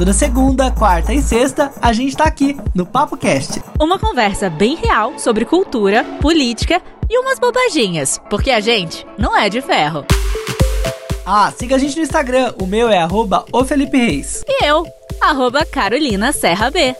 Toda segunda, quarta e sexta, a gente tá aqui no Papo Cast. Uma conversa bem real sobre cultura, política e umas bobaginhas, porque a gente não é de ferro. Ah, siga a gente no Instagram, o meu é arroba o Felipe Reis. E eu, arroba Carolina Serra B.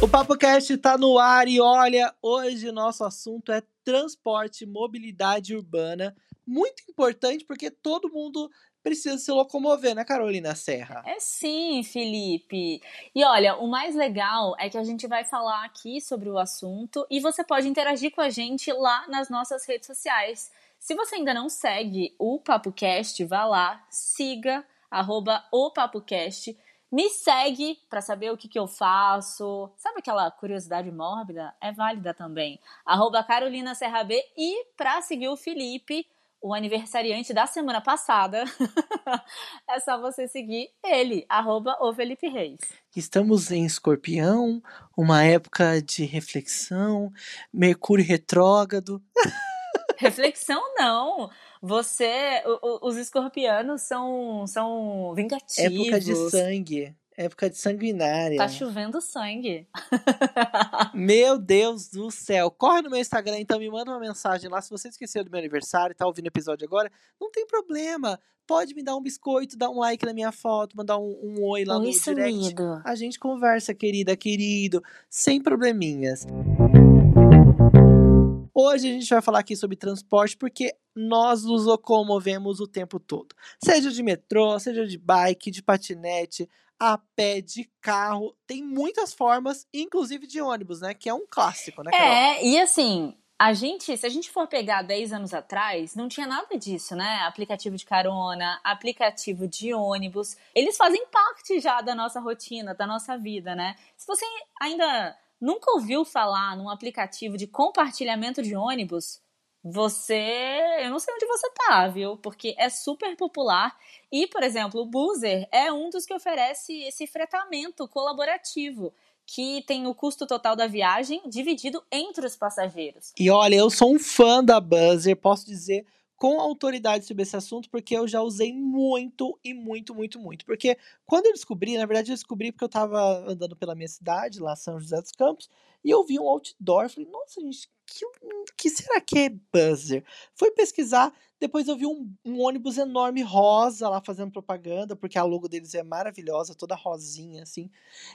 O Papo Cast tá no ar e olha, hoje o nosso assunto é transporte, mobilidade urbana. Muito importante porque todo mundo precisa se locomover, né, Carolina Serra? É sim, Felipe. E olha, o mais legal é que a gente vai falar aqui sobre o assunto e você pode interagir com a gente lá nas nossas redes sociais. Se você ainda não segue o PapoCast, vá lá, siga, arroba o PapoCast. Me segue para saber o que, que eu faço. Sabe aquela curiosidade mórbida? É válida também. Arroba Carolina Serra B. E para seguir o Felipe, o aniversariante da semana passada, é só você seguir ele, arroba o Felipe Reis. Estamos em escorpião, uma época de reflexão, Mercúrio retrógrado. Reflexão não. Você, o, o, os escorpianos são, são vingativos. Época de sangue. Época de sanguinária. Tá chovendo sangue. meu Deus do céu. Corre no meu Instagram, então me manda uma mensagem lá. Se você esqueceu do meu aniversário e tá ouvindo o episódio agora, não tem problema. Pode me dar um biscoito, dar um like na minha foto, mandar um, um oi lá oi, no direct. Sumido. A gente conversa, querida, querido, sem probleminhas. Hoje a gente vai falar aqui sobre transporte porque nós nos locomovemos o tempo todo. Seja de metrô, seja de bike, de patinete, a pé, de carro. Tem muitas formas, inclusive de ônibus, né? Que é um clássico, né, Carol? É, e assim, a gente, se a gente for pegar 10 anos atrás, não tinha nada disso, né? Aplicativo de carona, aplicativo de ônibus, eles fazem parte já da nossa rotina, da nossa vida, né? Se você ainda nunca ouviu falar num aplicativo de compartilhamento de ônibus, você. Eu não sei onde você tá, viu? Porque é super popular. E, por exemplo, o Boozer é um dos que oferece esse fretamento colaborativo. Que tem o custo total da viagem dividido entre os passageiros. E olha, eu sou um fã da Buzzer, posso dizer com autoridade sobre esse assunto, porque eu já usei muito e muito, muito, muito. Porque quando eu descobri, na verdade eu descobri porque eu estava andando pela minha cidade, lá São José dos Campos, e eu vi um outdoor, falei, nossa, gente, que, que será que é buzzer? Fui pesquisar, depois eu vi um, um, ônibus enorme rosa lá fazendo propaganda, porque a logo deles é maravilhosa, toda rosinha, assim.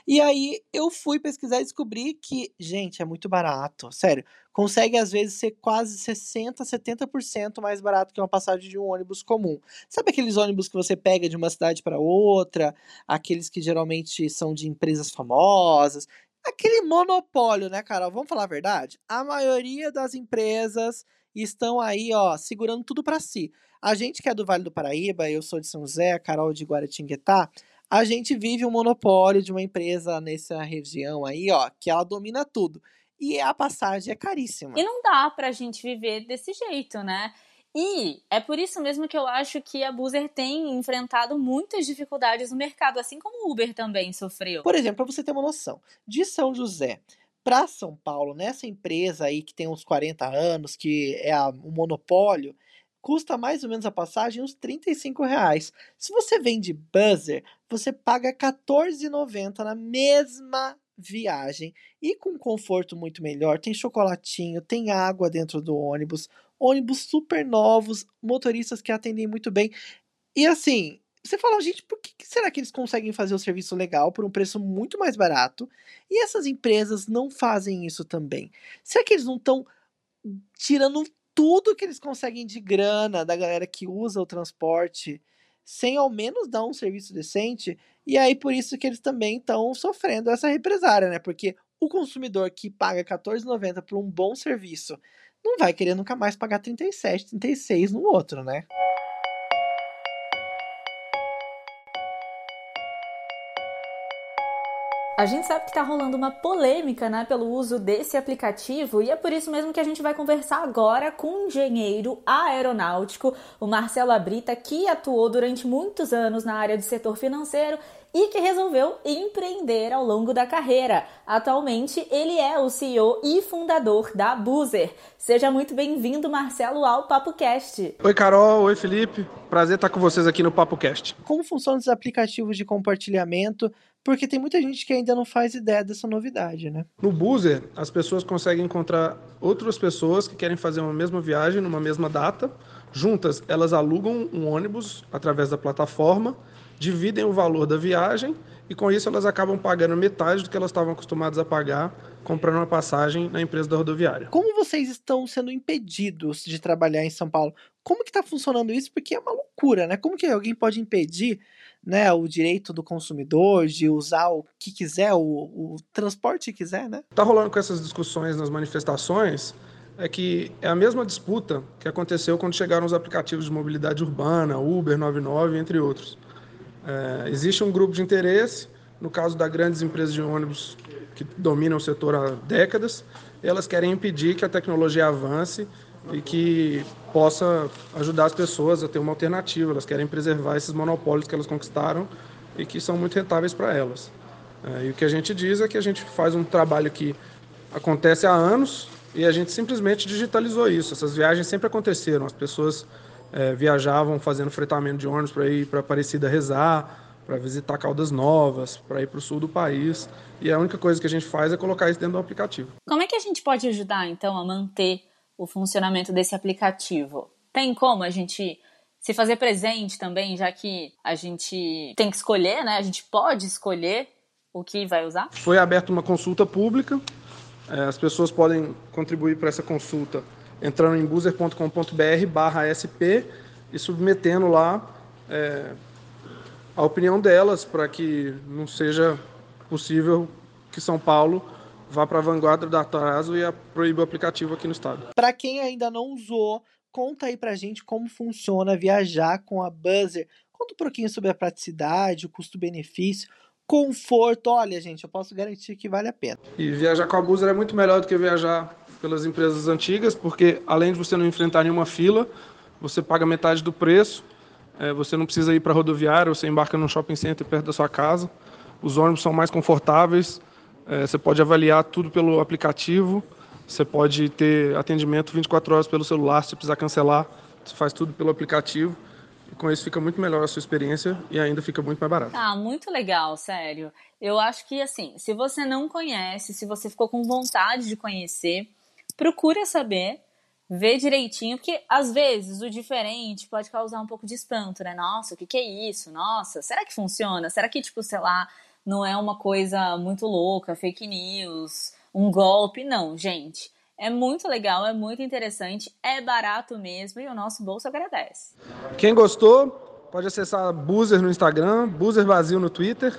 E aí eu fui pesquisar e descobri que, gente, é muito barato. Sério, consegue às vezes ser quase 60%, 70% mais barato que uma passagem de um ônibus comum. Sabe aqueles ônibus que você pega de uma cidade para outra, aqueles que geralmente são de empresas famosas? Aquele monopólio, né, Carol? Vamos falar a verdade? A maioria das empresas estão aí, ó, segurando tudo para si. A gente que é do Vale do Paraíba, eu sou de São José, a Carol de Guaratinguetá, a gente vive um monopólio de uma empresa nessa região aí, ó, que ela domina tudo. E a passagem é caríssima. E não dá pra gente viver desse jeito, né? E é por isso mesmo que eu acho que a Boozer tem enfrentado muitas dificuldades no mercado, assim como o Uber também sofreu. Por exemplo, para você ter uma noção, de São José para São Paulo, nessa empresa aí que tem uns 40 anos, que é a, um monopólio, custa mais ou menos a passagem uns 35 reais. Se você vende buzzer, você paga R$14,90 na mesma viagem e com conforto muito melhor. Tem chocolatinho, tem água dentro do ônibus, ônibus super novos, motoristas que atendem muito bem. E assim, você fala, gente, por que será que eles conseguem fazer o serviço legal por um preço muito mais barato e essas empresas não fazem isso também? Será que eles não estão tirando tudo que eles conseguem de grana da galera que usa o transporte sem ao menos dar um serviço decente? E aí por isso que eles também estão sofrendo essa represária, né? Porque o consumidor que paga R$14,90 por um bom serviço não vai querer nunca mais pagar 37, 36 no outro, né? A gente sabe que está rolando uma polêmica né, pelo uso desse aplicativo e é por isso mesmo que a gente vai conversar agora com um engenheiro aeronáutico, o Marcelo Abrita, que atuou durante muitos anos na área do setor financeiro e que resolveu empreender ao longo da carreira. Atualmente, ele é o CEO e fundador da Boozer. Seja muito bem-vindo, Marcelo, ao PapoCast. Oi, Carol. Oi, Felipe. Prazer estar com vocês aqui no Papo Cast. Como funcionam os aplicativos de compartilhamento? Porque tem muita gente que ainda não faz ideia dessa novidade, né? No Boozer, as pessoas conseguem encontrar outras pessoas que querem fazer uma mesma viagem numa mesma data. Juntas, elas alugam um ônibus através da plataforma, dividem o valor da viagem e com isso elas acabam pagando metade do que elas estavam acostumadas a pagar comprando uma passagem na empresa da rodoviária. Como vocês estão sendo impedidos de trabalhar em São Paulo? Como que está funcionando isso? Porque é uma loucura, né? Como que alguém pode impedir né, o direito do consumidor de usar o que quiser, o, o transporte que quiser, né? Está rolando com essas discussões nas manifestações é que é a mesma disputa que aconteceu quando chegaram os aplicativos de mobilidade urbana, Uber, 99, entre outros. É, existe um grupo de interesse, no caso das grandes empresas de ônibus que dominam o setor há décadas, elas querem impedir que a tecnologia avance e que possa ajudar as pessoas a ter uma alternativa. Elas querem preservar esses monopólios que elas conquistaram e que são muito rentáveis para elas. É, e o que a gente diz é que a gente faz um trabalho que acontece há anos e a gente simplesmente digitalizou isso. Essas viagens sempre aconteceram. As pessoas é, viajavam fazendo fretamento de ônibus para ir para Aparecida rezar, para visitar Caldas Novas, para ir para o sul do país. E a única coisa que a gente faz é colocar isso dentro do aplicativo. Como é que a gente pode ajudar, então, a manter o funcionamento desse aplicativo? Tem como a gente se fazer presente também, já que a gente tem que escolher, né? A gente pode escolher o que vai usar? Foi aberta uma consulta pública. É, as pessoas podem contribuir para essa consulta entrando em boozer.com.br/sp e submetendo lá é, a opinião delas para que não seja possível que São Paulo vá para a vanguarda do atraso e proíba o aplicativo aqui no estado. Para quem ainda não usou, conta aí pra gente como funciona viajar com a Buzzer. Conta um pouquinho sobre a praticidade, o custo-benefício, conforto. Olha, gente, eu posso garantir que vale a pena. E viajar com a Buzzer é muito melhor do que viajar pelas empresas antigas, porque além de você não enfrentar nenhuma fila, você paga metade do preço é, você não precisa ir para a rodoviária, você embarca num shopping center perto da sua casa. Os ônibus são mais confortáveis, é, você pode avaliar tudo pelo aplicativo, você pode ter atendimento 24 horas pelo celular, se precisar cancelar, você faz tudo pelo aplicativo. E com isso fica muito melhor a sua experiência e ainda fica muito mais barato. Ah, muito legal, sério. Eu acho que assim, se você não conhece, se você ficou com vontade de conhecer, procura saber ver direitinho, porque às vezes o diferente pode causar um pouco de espanto, né? Nossa, o que, que é isso? Nossa, será que funciona? Será que, tipo, sei lá, não é uma coisa muito louca, fake news, um golpe? Não, gente. É muito legal, é muito interessante, é barato mesmo e o nosso bolso agradece. Quem gostou, pode acessar Boozer no Instagram, Boozer Vazio no Twitter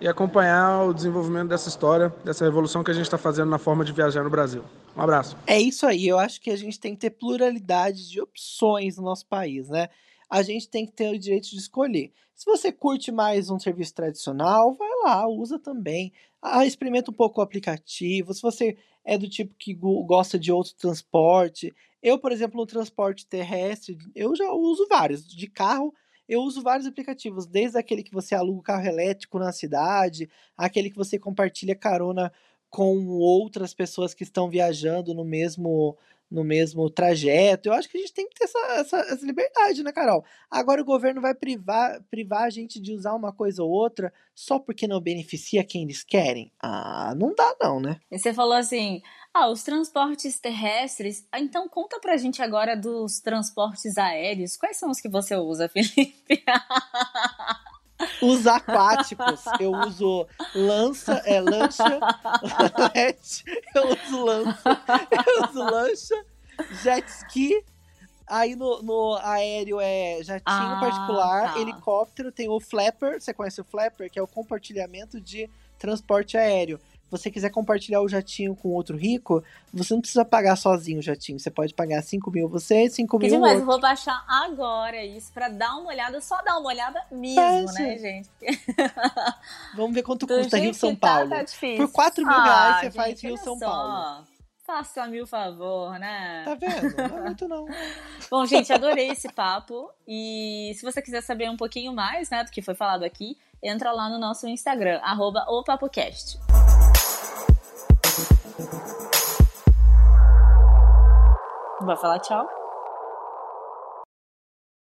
e acompanhar o desenvolvimento dessa história, dessa revolução que a gente está fazendo na forma de viajar no Brasil. Um abraço. É isso aí. Eu acho que a gente tem que ter pluralidade de opções no nosso país, né? A gente tem que ter o direito de escolher. Se você curte mais um serviço tradicional, vai lá, usa também. Ah, experimenta um pouco o aplicativo. Se você é do tipo que gosta de outro transporte, eu, por exemplo, no transporte terrestre, eu já uso vários. De carro, eu uso vários aplicativos, desde aquele que você aluga o carro elétrico na cidade, aquele que você compartilha carona com outras pessoas que estão viajando no mesmo no mesmo trajeto. Eu acho que a gente tem que ter essa, essa, essa, liberdade, né, Carol? Agora o governo vai privar, privar a gente de usar uma coisa ou outra só porque não beneficia quem eles querem? Ah, não dá não, né? E você falou assim, ah, os transportes terrestres. Ah, então conta pra gente agora dos transportes aéreos. Quais são os que você usa, Felipe? Os aquáticos, eu uso lança, é lancha, eu uso lança, eu uso lancha, jet ski, aí no, no aéreo é jatinho ah, particular, tá. helicóptero, tem o flapper, você conhece o flapper, que é o compartilhamento de transporte aéreo você quiser compartilhar o jatinho com outro rico, você não precisa pagar sozinho o jatinho. Você pode pagar 5 mil você e 5 mil demais, outro. eu vou baixar agora isso pra dar uma olhada, só dar uma olhada mesmo, né, gente? Vamos ver quanto custa Rio São tá, Paulo. Tá Por 4 mil ah, reais você gente, faz Rio São só. Paulo. Faça-me o favor, né? Tá vendo? Não é muito não. Bom, gente, adorei esse papo. E se você quiser saber um pouquinho mais, né, do que foi falado aqui, entra lá no nosso Instagram, arroba opapocast. Vai falar tchau?